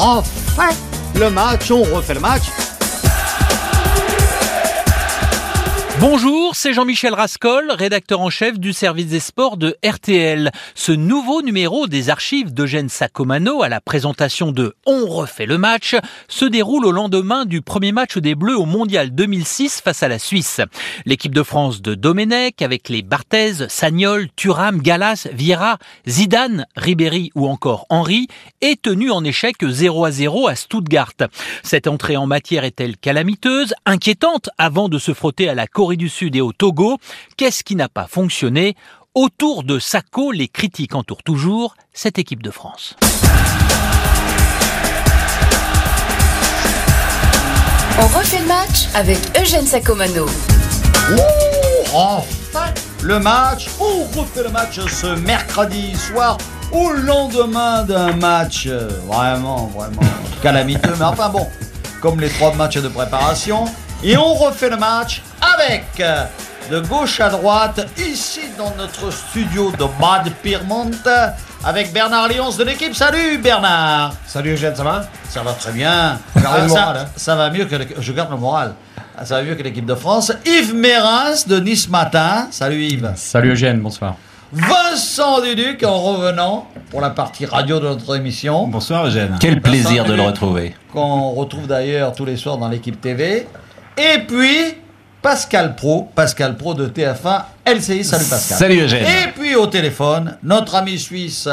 refait le match, on refait le match. Bonjour, c'est Jean-Michel Rascol, rédacteur en chef du service des sports de RTL. Ce nouveau numéro des archives d'Eugène Sacomano à la présentation de On refait le match se déroule au lendemain du premier match des Bleus au Mondial 2006 face à la Suisse. L'équipe de France de Domenech avec les Barthez, Sagnol, Thuram, Galas, Vieira, Zidane, Ribéry ou encore Henry est tenue en échec 0 à 0 à Stuttgart. Cette entrée en matière est-elle calamiteuse, inquiétante avant de se frotter à la Corée du Sud et au Togo. Qu'est-ce qui n'a pas fonctionné? Autour de Sacco, les critiques entourent toujours cette équipe de France. On refait le match avec Eugène Sacomano. Oh, enfin le match, on refait le match ce mercredi soir au lendemain d'un match euh, vraiment, vraiment calamiteux. Mais enfin bon, comme les trois matchs de préparation. Et on refait le match avec euh, de gauche à droite, ici dans notre studio de Bad Pyrmont, avec Bernard Lyons de l'équipe. Salut Bernard Salut Eugène, ça va? Ça va très bien. Le Ah, moral, ça, hein? ça va mieux que... Je garde le moral. Ça va mieux que l'équipe de France. Yves Mérins de Nice Matin. Salut Yves. Salut Eugène, bonsoir. Vincent Duduc en revenant pour la partie radio de notre émission, Bonsoir Eugène. Quel plaisir de le retrouver. qu'on retrouve d'ailleurs tous les soirs dans l'équipe TV. Et puis Pascal Pro, Pascal Pro de TF1 LCI. Salut Pascal. Salut Eugène. Et puis au téléphone, notre ami suisse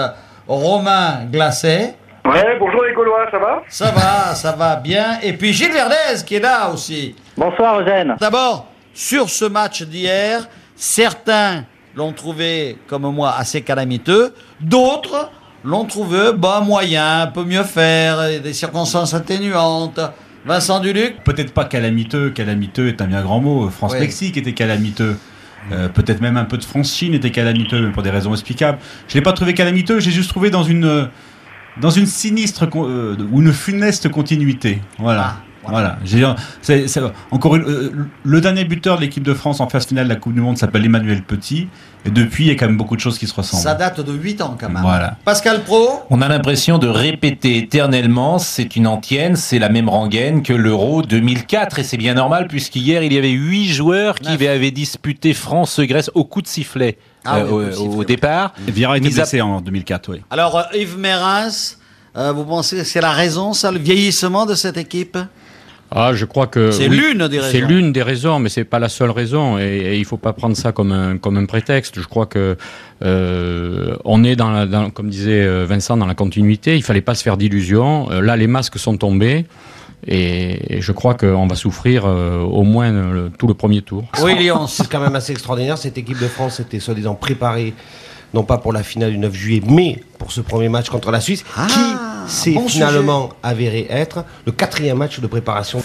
Romain Glacé. Ouais, bonjour les Gaulois, ça va? Ça va, ça va bien. Et puis Gilles Verdez qui est là aussi. Bonsoir Eugène. D'abord, sur ce match d'hier, certains l'ont trouvé, comme moi, assez calamiteux. D'autres l'ont trouvé, bah, moyen, un peu mieux faire, des circonstances atténuantes. Vincent Duluc Peut-être pas calamiteux, calamiteux est un bien grand mot. France-Mexique était calamiteux. Euh, Peut-être même un peu de France-Chine était calamiteux, mais pour des raisons explicables. Je l'ai pas trouvé calamiteux, j'ai juste trouvé dans une, euh, dans une sinistre euh, ou une funeste continuité. Voilà. Ah, Voilà, J'ai- c'est- c'est- encore une- euh, le dernier buteur de l'équipe de France en phase finale de la Coupe du Monde s'appelle Emmanuel Petit, et depuis il y a quand même beaucoup de choses qui se ressemblent. Ça date de 8 ans quand même. Voilà. Pascal Pro On a l'impression de répéter éternellement, c'est une antienne, c'est la même rengaine que l'Euro 2004, et c'est bien normal puisqu'hier il y avait huit joueurs qui Neuf. avaient disputé France-Grèce au coup de sifflet Ah euh, oui, au, au coup de sifflet, au oui. départ. Vieira était Mis à- blessé en 2004, oui. Alors, euh, Yves Mérins, euh, vous pensez que c'est la raison, ça, le vieillissement de cette équipe? Ah, je crois que C'est oui, l'une des raisons. C'est l'une des raisons, mais c'est pas la seule raison. Et, et il faut pas prendre ça comme un comme un prétexte. Je crois que euh, on est dans, la, dans- comme disait euh, Vincent, dans la continuité. Il fallait pas se faire d'illusions. Euh, là, les masques sont tombés. Et, et je crois qu'on va souffrir euh, au moins le- tout le premier tour. Oui, Lyon. C'est quand même assez extraordinaire. Cette équipe de France était soi-disant préparée, non pas pour la finale du 9 juillet, mais pour ce premier match contre la Suisse, Ah, qui s'est bon finalement avéré être le quatrième match de préparation.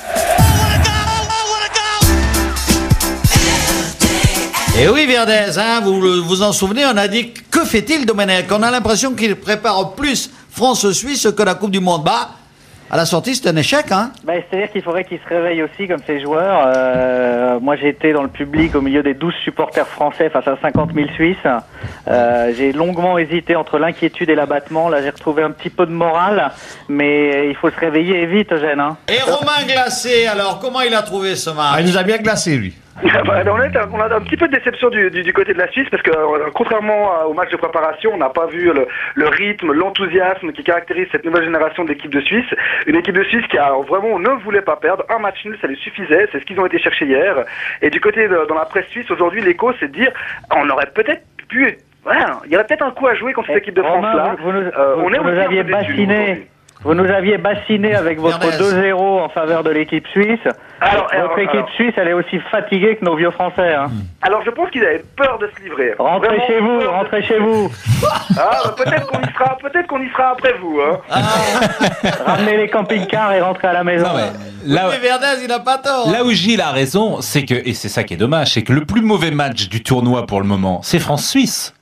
Et oui, Verdez, hein, vous vous en souvenez, on a dit que fait-il Domenech? On a l'impression qu'il prépare plus France-Suisse que la Coupe du Monde. Bah, à la sortie, c'est un échec, hein? Bah, C'est-à-dire qu'il faudrait qu'ils se réveillent aussi comme ces joueurs. Euh, moi j'ai été dans le public au milieu des 12 supporters français face à 50 000 Suisses. Euh, j'ai longuement hésité entre l'inquiétude et l'abattement. Là j'ai retrouvé un petit peu de morale, mais il faut se réveiller vite Eugène. Hein. Et Romain Glacé, alors, comment il a trouvé ce match? Ah, il nous a bien glacé, lui. Bah, on, est- on a un petit peu de déception du, du- du côté de la Suisse parce que euh, contrairement au match de préparation, on n'a pas vu le, le rythme, l'enthousiasme qui caractérise cette nouvelle génération d'équipe de Suisse. Une équipe de Suisse qui a vraiment ne voulait pas perdre. Un match nul, ça lui suffisait. C'est ce qu'ils ont été chercher hier. Et du côté de, dans la presse suisse aujourd'hui, l'écho, c'est de dire on aurait peut-être pu. Voilà, il y aurait peut-être un coup à jouer contre cette équipe de Romain, France là. vous, vous nous, Euh, on est vous nous aviez bassiné. Vous nous aviez bassiné avec votre Verdez. 2-0 en faveur de l'équipe suisse. Alors, votre alors, équipe alors. suisse, elle est aussi fatiguée que nos vieux Français. Hein. Alors je pense qu'ils avaient peur de se livrer. Rentrez Vraiment chez vous, de rentrez chez vous. Ah, bah, peut-être qu'on y sera, peut-être qu'on y sera après vous. Hein. Ramenez les camping-cars et rentrez à la maison. Non, mais là, Oui, Verdez, il n'a pas tort. là où Gilles a raison, c'est que, et c'est ça qui est dommage, c'est que le plus mauvais match du tournoi pour le moment, c'est France-Suisse.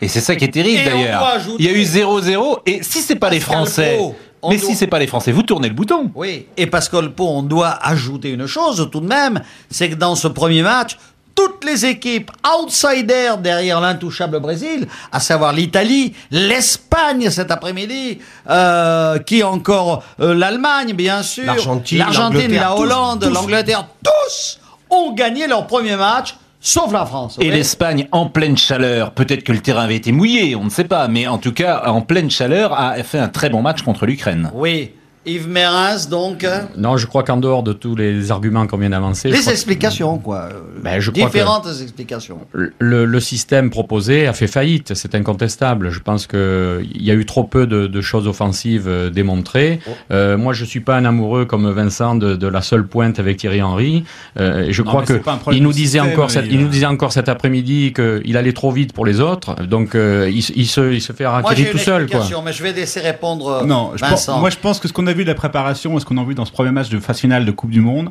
Et c'est ça qui est terrible d'ailleurs. Il y a eu 0-0, et si c'est pas les Français, Pro, on mais doit- si c'est pas les Français, vous tournez le bouton. Oui, et Pascal Pau, on doit ajouter une chose tout de même, c'est que dans ce premier match, toutes les équipes outsiders derrière l'intouchable Brésil, à savoir l'Italie, l'Espagne cet après-midi, euh, qui encore euh, l'Allemagne bien sûr, L'Argentine, la Hollande, l'Angleterre, tous ont gagné leur premier match, sauf la France. Et Oui. l'Espagne en pleine chaleur, peut-être que le terrain avait été mouillé, on ne sait pas, mais en tout cas en pleine chaleur a fait un très bon match contre l'Ukraine. Oui, Yves Mérins donc. euh, Non, je crois qu'en dehors de tous les arguments qu'on vient d'avancer, Les que- explications, quoi. euh, Ben, je crois que- Différentes explications. le, le système proposé a fait faillite, c'est incontestable. Je pense qu'il y a eu trop peu de, de choses offensives euh, démontrées. Oh. Euh, moi, je suis pas un amoureux comme Vincent de, de la seule pointe avec Thierry Henry. Euh, et je Non, crois mais que c'est pas un problème il nous disait système, encore, cet, il, il nous euh, disait encore cet après-midi qu'il allait trop vite pour les autres. Donc, euh, il, se- il se, il se fait une tout seul, quoi. explication, mais je vais laisser répondre euh, Non, je pense- Vincent. moi je pense que ce qu'on a vu de la préparation et ce qu'on a vu dans ce premier match de phase finale de Coupe du Monde,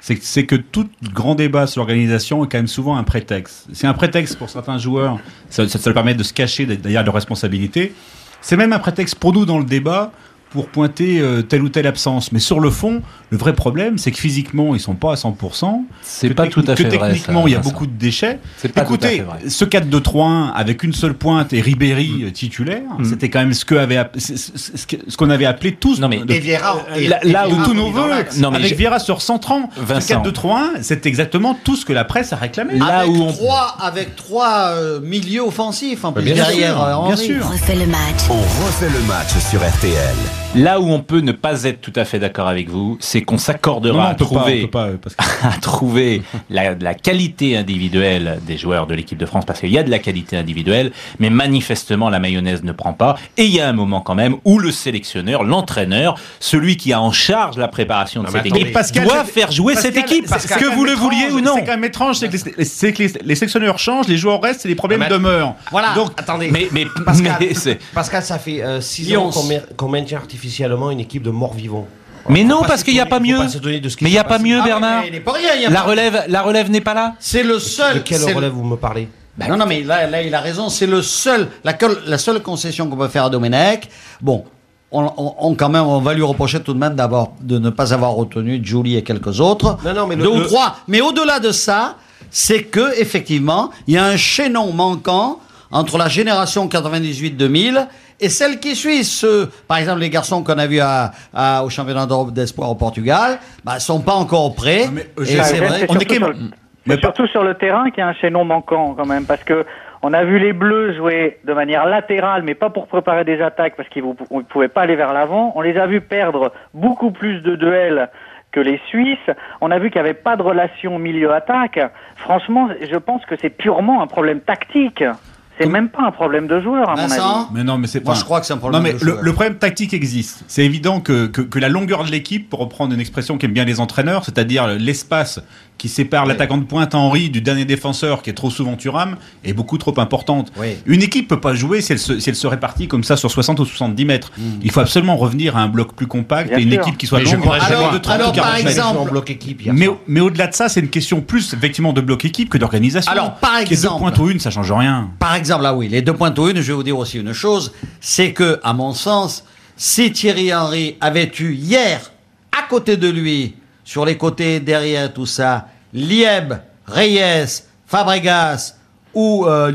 c'est que, tout grand débat sur l'organisation est quand même souvent un prétexte. C'est un prétexte pour certains joueurs, ça, ça, ça leur permet de se cacher derrière leurs responsabilités. C'est même un prétexte pour nous dans le débat pour pointer euh, telle ou telle absence. Mais sur le fond, le vrai problème, c'est que physiquement, ils sont pas à 100%. C'est que pas tout à que fait vrai, techniquement, ça, il y a Vincent. beaucoup de déchets. Pas tout à Écoutez, fait vrai. ce 4-2-3-1 avec une seule pointe et Ribéry euh, titulaire, Mm. c'était quand même ce que avait ce que- qu'on avait appelé tous Non, mais- de- Et Vieira, et- là, et là où tous nos voeux, l'axe. Non, mais avec Vieira sur 130, ce Vincent. 4-2-3-1, c'est exactement tout ce que la presse a réclamé. Là avec où on- trois, avec trois euh, milieux offensifs en plus bien derrière sûr, euh, bien sûr. refait le match. On refait le match sur RTL. Là où on peut ne pas être tout à fait d'accord avec vous, c'est qu'on s'accordera à pas, pas, euh, parce que- à trouver la, la qualité individuelle des joueurs de l'équipe de France, parce qu'il y a de la qualité individuelle, mais manifestement la mayonnaise ne prend pas. Et il y a un moment quand même où le sélectionneur, l'entraîneur, celui qui a en charge la préparation de Non, cette attendez. équipe, Pascal, doit faire jouer Pascal, cette équipe, Pascal, que vous le étrange, vouliez ou non. C'est quand même étrange, c'est que les, c'est que les- les sélectionneurs changent, les joueurs restent et les problèmes Mais- demeurent. Voilà. Donc, Attendez. Mais, mais, Pascal, mais c'est- Pascal, ça fait 6 Lyons. ans qu'on met- qu'on maintient artificiellement une équipe de morts-vivants. mais non, parce qu'il n'y a pas mieux. Mais il n'y a pas mieux, Ah Bernard. mais il n'est pas rien. il y a La pas- relève, la relève n'est pas là. C'est le seul. De quelle relève vous me parlez Ben non, non, mais là, là, il a raison. C'est le seul, la, seule concession qu'on peut faire à Domenech. Bon, on, on- on- quand même, on va lui reprocher tout de même d'abord de ne pas avoir retenu Julie et quelques autres. Non, non, mais le- deux ou trois. Mais au-delà de ça, c'est que effectivement, il y a un chaînon manquant entre la génération 98-2000 et celle qui suit. Ceux, par exemple, les garçons qu'on a vus à, à- au championnat d'Europe d'espoir au Portugal, bah, sont pas encore prêts. Mais, euh, et j'ai- c'est vrai. on est surtout quand même- sur le- Mais surtout sur le terrain qu'il y a un chaînon manquant quand même, parce que on a vu les Bleus jouer de manière latérale, mais pas pour préparer des attaques, parce qu'ils ne pouvaient pas aller vers l'avant. On les a vus perdre beaucoup plus de duels que les Suisses. On a vu qu'il n'y avait pas de relation milieu-attaque. Franchement, je pense que c'est purement un problème tactique. C'est même pas un problème de joueur, à mon avis. Vincent Mais non, mais c'est Moi, je crois que c'est un problème Non, mais de le, joueur. le problème tactique existe. C'est évident que, que, que la longueur de l'équipe, pour reprendre une expression qu'aiment bien les entraîneurs, c'est-à-dire l'espace qui sépare l'attaquant de pointe Henri du dernier défenseur qui est trop souvent Thuram, est beaucoup trop importante. Oui. Une équipe peut pas jouer si elle, se, si elle se répartit comme ça sur 60 ou 70 mètres. Il faut absolument revenir à un bloc plus compact Bien et une sûr. équipe qui soit Mais je longue alors- de 30 ou alors, 40 par mètres. exemple- en bloc équipe Mais, mais au-delà de ça, c'est une question plus effectivement de bloc équipe que d'organisation. Alors, par Qu'il y ait deux exemple- pointes ou une, ça change rien. Par exemple, là oui, les deux points une, je vais vous dire aussi une chose, c'est que, à mon sens, si Thierry Henry avait eu hier, à côté de lui, sur les côtés, derrière tout ça, Lieb, Reyes, Fabregas ou euh,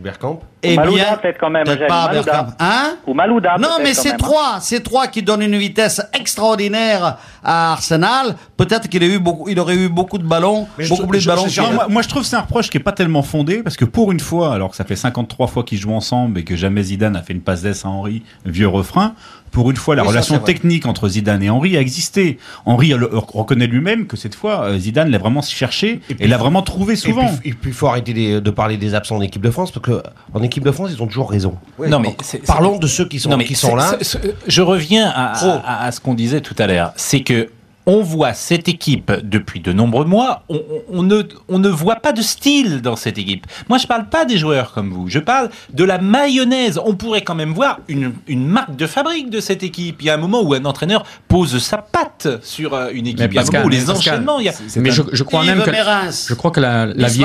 Bergkamp eh Malouda, bien, peut-être quand même, peut-être Eugène, pas Malouda. Bergkamp. Hein Ou Malouda. non, peut-être, mais quand c'est même, trois, c'est trois qui donnent une vitesse extraordinaire à Arsenal. Peut-être qu'il a eu beaucoup, il aurait eu beaucoup de ballons, Mais je- beaucoup plus de ballons. je- moi, moi, je trouve que c'est un reproche qui est pas tellement fondé parce que pour une fois, alors que ça fait 53 fois qu'ils jouent ensemble et que jamais Zidane a fait une passe d'ess à Henri, vieux refrain, pour une fois, la Oui, relation technique entre Zidane et Henri a existé. Henri le- reconnaît lui-même que cette fois, euh, Zidane l'a vraiment cherché et, l'a vraiment trouvé souvent. puis, et puis, il faut arrêter de parler des absents en équipe de France parce que en équipe de France, ils ont toujours raison. non, mais Parlons de ceux qui sont, Non, mais qui sont c'est- là. je reviens à- à ce qu'on disait tout à l'heure. C'est que on voit cette équipe depuis de nombreux mois. On, ne, on ne voit pas de style dans cette équipe. Moi, je parle pas des joueurs comme vous. Je parle de la mayonnaise. On pourrait quand même voir une, une marque de fabrique de cette équipe. Il y a un moment où un entraîneur pose sa patte sur euh, une équipe. Mais Il y a un moment où les Pascal, enchaînements. il y a- Mais je, je crois Yves même que je crois que la, la, vie-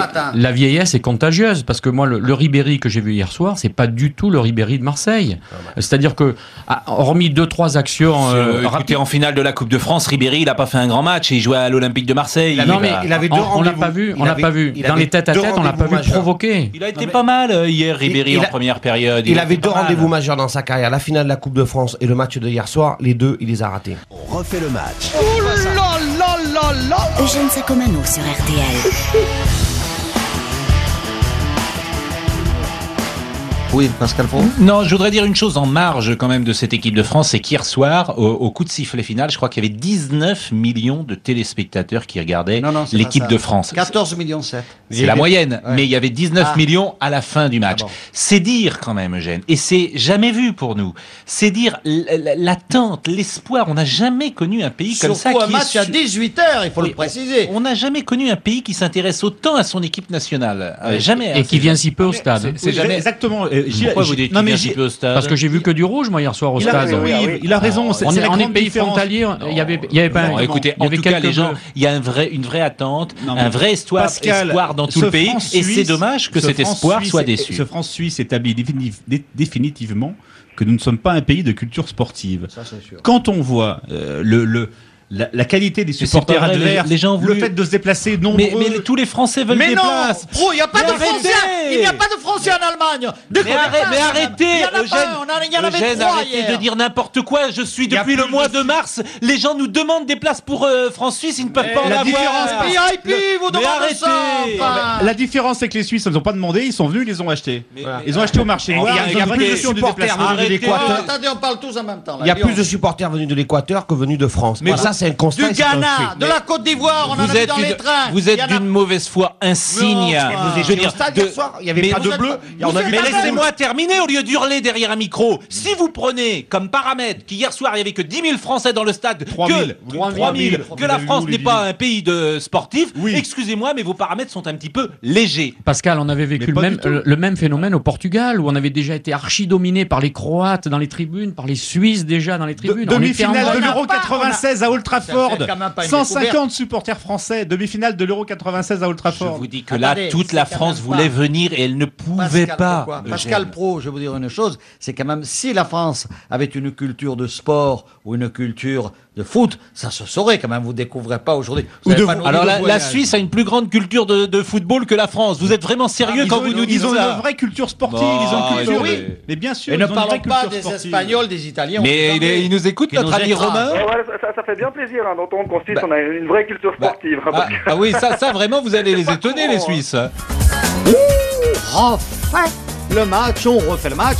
vieillesse est contagieuse parce que moi le, le Ribéry que j'ai vu hier soir c'est pas du tout le Ribéry de Marseille. C'est-à-dire que ah, hormis deux trois actions Euh, euh, écoutez, rapides, en finale de la Coupe de France, Ribéry, il a pas fait un grand match et il jouait à l'Olympique de Marseille. non, mais il avait deux on, on l'a rendez-vous. pas vu, on l'a pas vu. Dans les têtes à tête, on l'a pas vu provoquer. Il a été pas mal euh, hier, Ribéry, il en première période. Il avait deux rendez-vous majeurs dans sa carrière, la finale de la Coupe de France et le match de hier soir. Les deux, il les a ratés. On refait le match. Eugène Sacomano sur RTL. Oui, Pascal Pro. Non, je voudrais dire une chose en marge quand même de cette équipe de France, c'est qu'hier soir, au, au coup de sifflet final, je crois qu'il y avait 19 millions de téléspectateurs qui regardaient l'équipe de France. 14 millions 7. C'est la moyenne, Ouais. mais il y avait 19 Ah. millions à la fin du match. Ah bon. C'est dire quand même, Eugène, et c'est jamais vu pour nous. C'est dire l'attente, l'espoir. On n'a jamais connu un pays comme ça un qui match est à su- 18h, il faut Oui, le préciser. On n'a jamais connu un pays qui s'intéresse autant à son équipe nationale. Euh, jamais. Et hein, qui c'est- vient si peu au stade. C'est- jamais exactement. Pourquoi vous dites non, qu'il au stade Parce que j'ai vu que du rouge, moi, hier soir au il a, stade. oui, Ah oui. il a raison. c'est- On c'est est, on pays frontalier, il y avait, il y avait pas Non, un- écoutez, en tout cas, les gens, il y a un vrai, une vraie attente, Non, un vrai espoir, Pascal, espoir dans tout le pays, et c'est dommage que ce cet espoir soit déçu. Ce France-Suisse établit définitiv- dé- définitivement que nous ne sommes pas un pays de culture sportive. Ça, c'est sûr. Quand on voit euh, le, le- la, la qualité des supporters adverses, les gens le fait de se déplacer nombreux, Mais, mais tous les Français veulent Mais des non places. Pro, il n'y a pas Mais de arrêtez Français Il n'y a pas de Français en Allemagne Mais, Déconnez arrête- mais arrêtez, Eugène, arrêtez de dire n'importe quoi. Je suis depuis le mois de- de mars. Les gens nous demandent des places pour euh, France-Suisse, ils ne peuvent Mais pas en la avoir. différence- VIP, vous Mais demandez arrêtez. ça enfin. La différence, c'est que les Suisses ne les ont pas demandé, ils sont venus, ils les ont achetés. Voilà. Ils ont acheté au marché Il y a- ils plus de supporters venus de l'Équateur. Attendez, on parle tous en même temps. Il y a plus de supporters venus de l'Équateur que venus de France. Mais Mais ça, c'est un constat. Du Ghana, de la Côte d'Ivoire, on en a Vous vu êtes, dans les trains. vous êtes d'une mauvaise foi insigne. Vous veux étiez dire, au stade de- hier soir, il y avait mais pas de bleu. Mais laissez-moi terminer au lieu d'hurler derrière un micro. Si vous prenez comme paramètre qu'hier soir il y avait que 10 000 Français dans le stade, 3 000. que, 3 000, que la France n'est pas un pays de sportifs, Oui. excusez-moi, mais vos paramètres sont un petit peu légers. Pascal, on avait vécu Mais le même, le, phénomène au Portugal, où on avait déjà été archi dominé par les Croates dans les tribunes, par les Suisses déjà dans les tribunes. Demi-finale de l'Euro On n'a pas- 96 à Old Trafford. C'est quand même pas une 150 supporters français. Demi-finale de l'Euro 96 à Old Je vous dis que là, Attendez, toute la France voulait pas- venir et elle ne pouvait Pascal, pas. pourquoi. Pascal Pro, je vais vous dire une chose, c'est quand même si la France avait une culture de sport ou une culture de foot, ça se saurait quand même. Vous découvrez pas aujourd'hui. Alors la. Suisse a une plus grande culture de, de football que la France. Vous êtes vraiment sérieux Ils quand ont vous nous dites ils ont ça une vraie culture sportive, Bon, ils ont une culture. oui. Mais bien sûr. Et ils ne ont une parlons vraie pas des sportive. Espagnols, des Italiens. Mais il, il nous écoute, notre nous ami. Romain Ouais, ça, ça fait bien plaisir hein, d'entendre qu'en Suisse, on a une vraie culture Bah, sportive. hein, ah, ah oui, ça, ça vraiment, vous allez les étonner, les hein. Suisses. refait le match, on refait le match.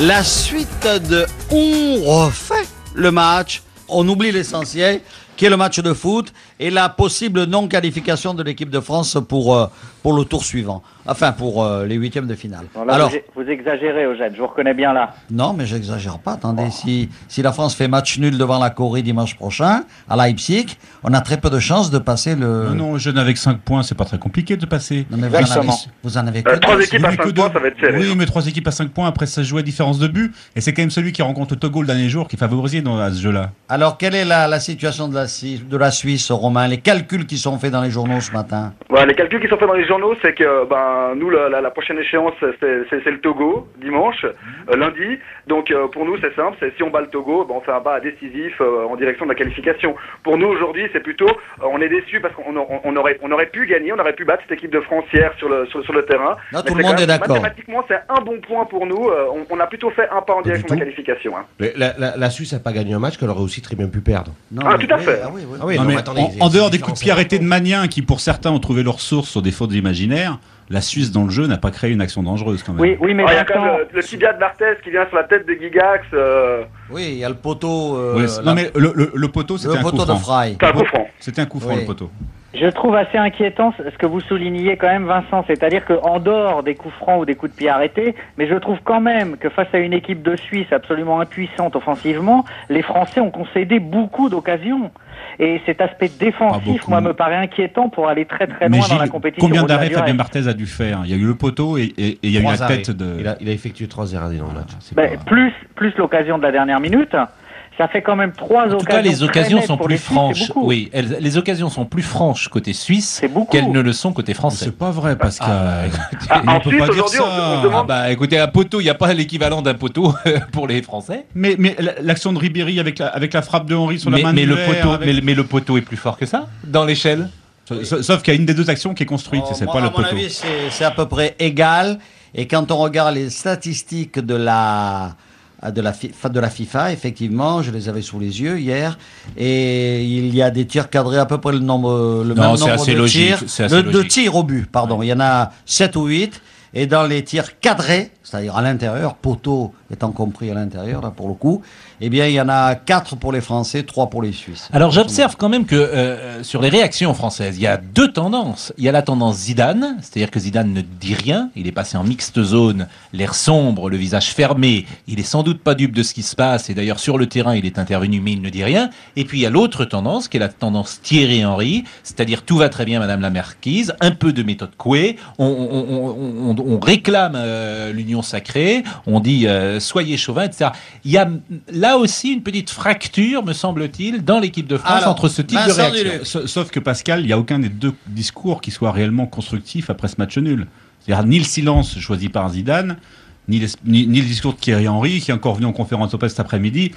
La suite de on refait le match, on oublie l'essentiel, qui est le match de foot et la possible non-qualification de l'équipe de France pour, euh, pour le tour suivant. Enfin, pour euh, les huitièmes de finale. Bon, là, Alors, vous, vous exagérez, Eugène, je vous reconnais bien là. non, mais j'exagère pas. Attendez, si, si la France fait match nul devant la Corée dimanche prochain, à Leipzig, on a très peu de chances de passer le... Non, non, jeune avec 5 points, c'est pas très compliqué de passer. Non, mais vous en, avez, vous en avez que Euh, trois deux. équipes à Oui, 5 que points, deux. ça va être serré. Oui, mais trois équipes à 5 points, après ça se joue à différence de but. Et c'est quand même celui qui rencontre le Togo le dernier jour qui est favorisé dans à ce jeu-là. Alors, quelle est la, la situation de la, de la Suisse, Romain Les calculs qui sont faits dans les journaux ce matin Voilà, les calculs qui sont faits dans les journaux, c'est que ben nous la, la- la prochaine échéance c'est le Togo dimanche, euh, lundi. Donc euh, pour nous c'est simple, c'est si on bat le Togo, ben, on fait un pas décisif euh, en direction de la qualification. Pour nous aujourd'hui c'est plutôt, euh, on est déçu parce qu'on on- on aurait on aurait pu gagner, on aurait pu battre cette équipe de France hier sur le sur, sur le terrain. Là, Mais tout le c'est monde est d'accord. Mathématiquement c'est un bon point pour nous. euh, on, on a plutôt fait un pas en direction de la qualification. hein. La, la- la Suisse n'a pas gagné un match qu'elle aurait aussi très bien pu perdre. non, Ah, mais- tout à fait. Ah oui, oui. Ah oui, Non, non, mais mais attendez, en, dehors des coups de pied arrêtés de Maniens qui pour certains ont trouvé leur source sur des fautes imaginaires, la Suisse dans le jeu n'a pas créé une action dangereuse quand même. Oui, oui, mais Il y a quand même le, le tibia de Barthez qui vient sur la tête de Gigax. Euh, Oui, il y a le poteau. euh, non mais le, le- le poteau c'était un un coup franc. C'était un coup franc Oui. le poteau. Je trouve assez inquiétant ce que vous souligniez quand même, Vincent, c'est-à-dire qu'en dehors des coups francs ou des coups de pied arrêtés, mais je trouve quand même que face à une équipe de Suisse absolument impuissante offensivement, les Français ont concédé beaucoup d'occasions. Et cet aspect défensif, beaucoup. moi, me paraît inquiétant pour aller très très Mais loin dans la compétition. combien d'arrêts Fabien. Barthez a dû faire? Il y a eu le poteau et, et- et il y a eu la arrêts. tête de. Il a, il a effectué trois arrêts dans le match. Ben, pas- plus plus l'occasion de la dernière minute. Ça fait quand même trois En occasions. tout cas, les occasions sont plus Suisses, franches. Oui, elles- les occasions sont plus franches côté suisse qu'elles ne le sont côté français. C'est pas vrai, Pascal. Ah, on peut pas dire ça. Ah bah écoutez, un poteau, il n'y a pas l'équivalent d'un poteau pour les Français. Mais, mais l'action de Ribéry avec la, avec la frappe de Henry sur mais, la main mais de le poteau, avec- mais, mais le poteau est plus fort que ça dans l'échelle? Sauf, sauf qu'il y a une des deux actions qui est construite, c'est Moi, pas le à mon poteau. avis, c'est c'est à peu près égal. Et quand on regarde les statistiques de la de la, de la FIFA, effectivement, je les avais sous les yeux hier, et il y a des tirs cadrés à peu près le nombre, le Non, même nombre assez de logique, tirs, assez de, de tirs au but, pardon. Il y en a 7 ou 8, et dans les tirs cadrés, c'est-à-dire à l'intérieur, poteau étant compris à l'intérieur, là, pour le coup, eh bien, il y en a 4 pour les Français, 3 pour les Suisses. Alors j'observe quand même que euh, sur les réactions françaises, il y a deux tendances. Il y a la tendance Zidane, c'est-à-dire que Zidane ne dit rien, il est passé en mixte zone, l'air sombre, le visage fermé, il est sans doute pas dupe de ce qui se passe, et d'ailleurs sur le terrain il est intervenu mais il ne dit rien. Et puis il y a l'autre tendance qui est la tendance Thierry Henry, c'est-à-dire tout va très bien Madame la Marquise, un peu de méthode Coué, on, on- on- on- réclame euh, l'union sacrée, on dit euh, soyez chauvin, etc. Il y a là aussi une petite fracture, me semble-t-il, dans l'équipe de France Alors, entre ce type de réaction. Sauf que Pascal, il n'y a aucun des deux discours qui soit réellement constructif après ce match nul. C'est-à-dire ni le silence choisi par Zidane, ni, les- ni- ni le discours de Thierry Henry, qui est encore venu en conférence de presse cet après-midi,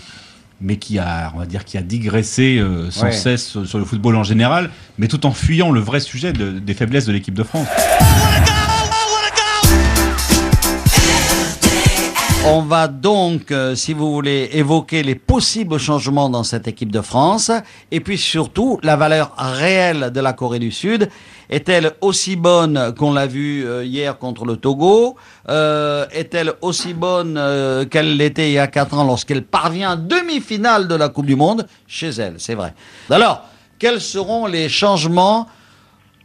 mais qui a, on va dire, qui a digressé euh, sans Ouais. cesse sur, sur le football en général, mais tout en fuyant le vrai sujet de- des faiblesses de l'équipe de France. On va donc, euh, si vous voulez, évoquer les possibles changements dans cette équipe de France, et puis surtout la valeur réelle de la Corée du Sud. Est-elle aussi bonne qu'on l'a vu euh, hier contre le Togo Euh, Est-elle aussi bonne qu'elle l'était il y a quatre ans lorsqu'elle parvient en demi-finale de la Coupe du Monde Chez elle, c'est vrai. Alors, quels seront les changements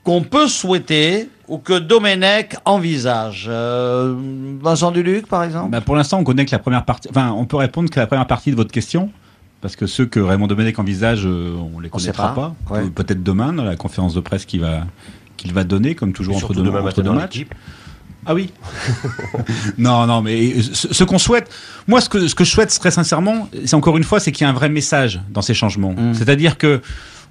qu'on peut souhaiter ou que Domenech envisage Euh, Vincent Duluc, par exemple Bah, pour l'instant, on connaît que la première partie. Enfin, on peut répondre que la première partie de votre question. Parce que ceux que Raymond Domenech envisage, euh, on les On connaîtra pas. pas. Ouais. Euh, Peut-être demain, dans la conférence de presse qu'il va, qu'il va donner, comme toujours entre deux, demain entre deux matchs. Ah oui Non, non, mais ce, ce qu'on souhaite, moi, ce que, ce que je souhaite très sincèrement, c'est encore une fois, c'est qu'il y ait un vrai message dans ces changements. C'est-à-dire que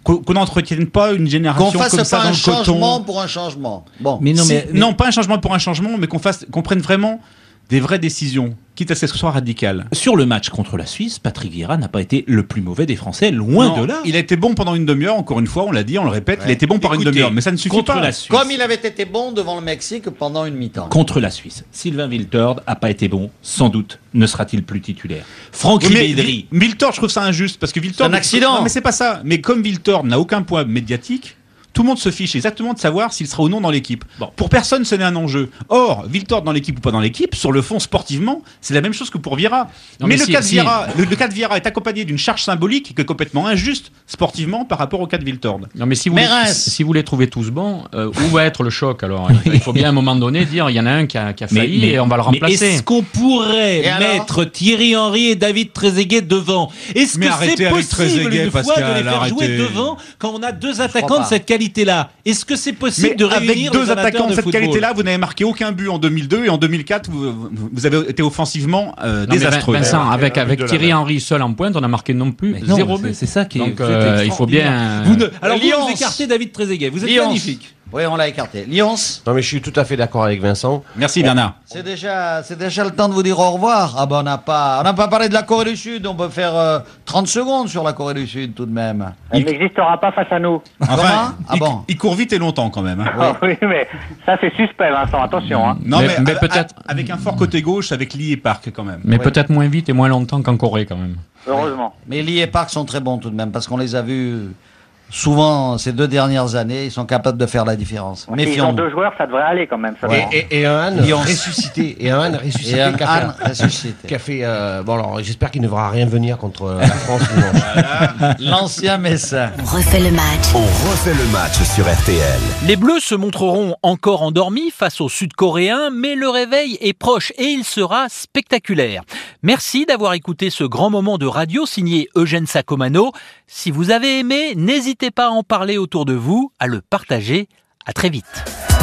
qu'on n'entretienne pas une génération Qu'on fasse comme ça pas dans un le coton. changement pour un changement. Bon. Si- non, pas un changement pour un changement, mais qu'on fasse, qu'on prenne vraiment des vraies décisions, quitte à ce que ce soit radical. Sur le match contre la Suisse, Patrick Vieira n'a pas été le plus mauvais des Français, loin Non, de là. Il a été bon pendant une demi-heure, encore une fois, on l'a dit, on le répète, il a été bon par une demi-heure, mais ça ne suffit contre pas. la Suisse. Comme il avait été bon devant le Mexique pendant une mi-temps. Contre la Suisse. Sylvain Wiltord a pas été bon, sans doute ne sera-t-il plus titulaire. Franck Ribéry. Vi- Viltord, je trouve ça injuste parce que Viltord. C'est un accident. Non, mais c'est pas ça. Mais comme Viltord n'a aucun poids médiatique. Tout le monde se fiche exactement de savoir s'il sera ou non dans l'équipe. Pour personne, ce n'est un enjeu. Or, Viltord dans l'équipe ou pas dans l'équipe, sur le fond, sportivement, c'est la même chose que pour Vieira. Non, mais mais le, si- cas de si- Vieira, le, le cas de Vieira est accompagné d'une charge symbolique qui est complètement injuste sportivement par rapport au cas de Viltord. Non, mais si vous, Mais les, Reims. si vous les trouvez tous bons, euh, où va être le choc alors Il faut bien à un moment donné dire il y en a un qui a, qui a failli et on va le remplacer. Est-ce qu'on pourrait Et mettre Thierry Henry et David Trezeguet devant? Est-ce Mais que arrêtez c'est possible une fois Pascal, de les faire jouer devant quand on a deux attaquants de cette qualité-là Est-ce que c'est possible Mais de réunir avec deux attaquants de cette qualité-là, vous n'avez marqué aucun but en 2002 et en 2004, vous, avez été offensivement euh, Non, désastreux. Vincent, avec, but avec Thierry. Henry seul en pointe, on a marqué non plus zéro c'est- but. C'est ça qui est. Donc euh, il faut bien. Vous ne- alors vous, Lyons. vous écartez David Trezeguet. Vous êtes Lyons. magnifique. Oui, on l'a écarté. Lyons, Non, mais je suis tout à fait d'accord avec Vincent. Merci Bernard. c'est déjà, c'est déjà le temps de vous dire au revoir. Ah ben on n'a pas, on n'a pas parlé de la Corée du Sud. On peut faire euh, 30 secondes sur la Corée du Sud tout de même. Elle n'existera pas face à nous. Enfin, Ah il, bon il court vite et longtemps quand même. hein. Ah oui, mais ça c'est suspect, Vincent, attention. Hein. Non, Mais- mais, peut-être- avec un fort côté gauche, avec Lee et Park quand même. Mais peut-être moins vite et moins longtemps qu'en Corée quand même. Heureusement. Mais Lee et Park sont très bons tout de même parce qu'on les a vus souvent ces deux dernières années. Ils sont capables de faire la différence. S'ils ont Méfions-nous. deux joueurs, ça devrait aller quand même. Ça. Et, et, et un Lyons. ressuscité. Et un ressuscité. Et un fait- ressuscité. qui a fait, euh, bon alors j'espère qu'il ne verra rien venir contre euh, la France. L'ancien Messin. On refait le match. On refait le match sur RTL. Les Bleus se montreront encore endormis face aux Sud-Coréens, mais le réveil est proche et il sera spectaculaire. Merci d'avoir écouté ce grand moment de radio signé Eugène Sacomano. Si vous avez aimé, n'hésitez pas à en parler autour de vous, à le partager. À très vite.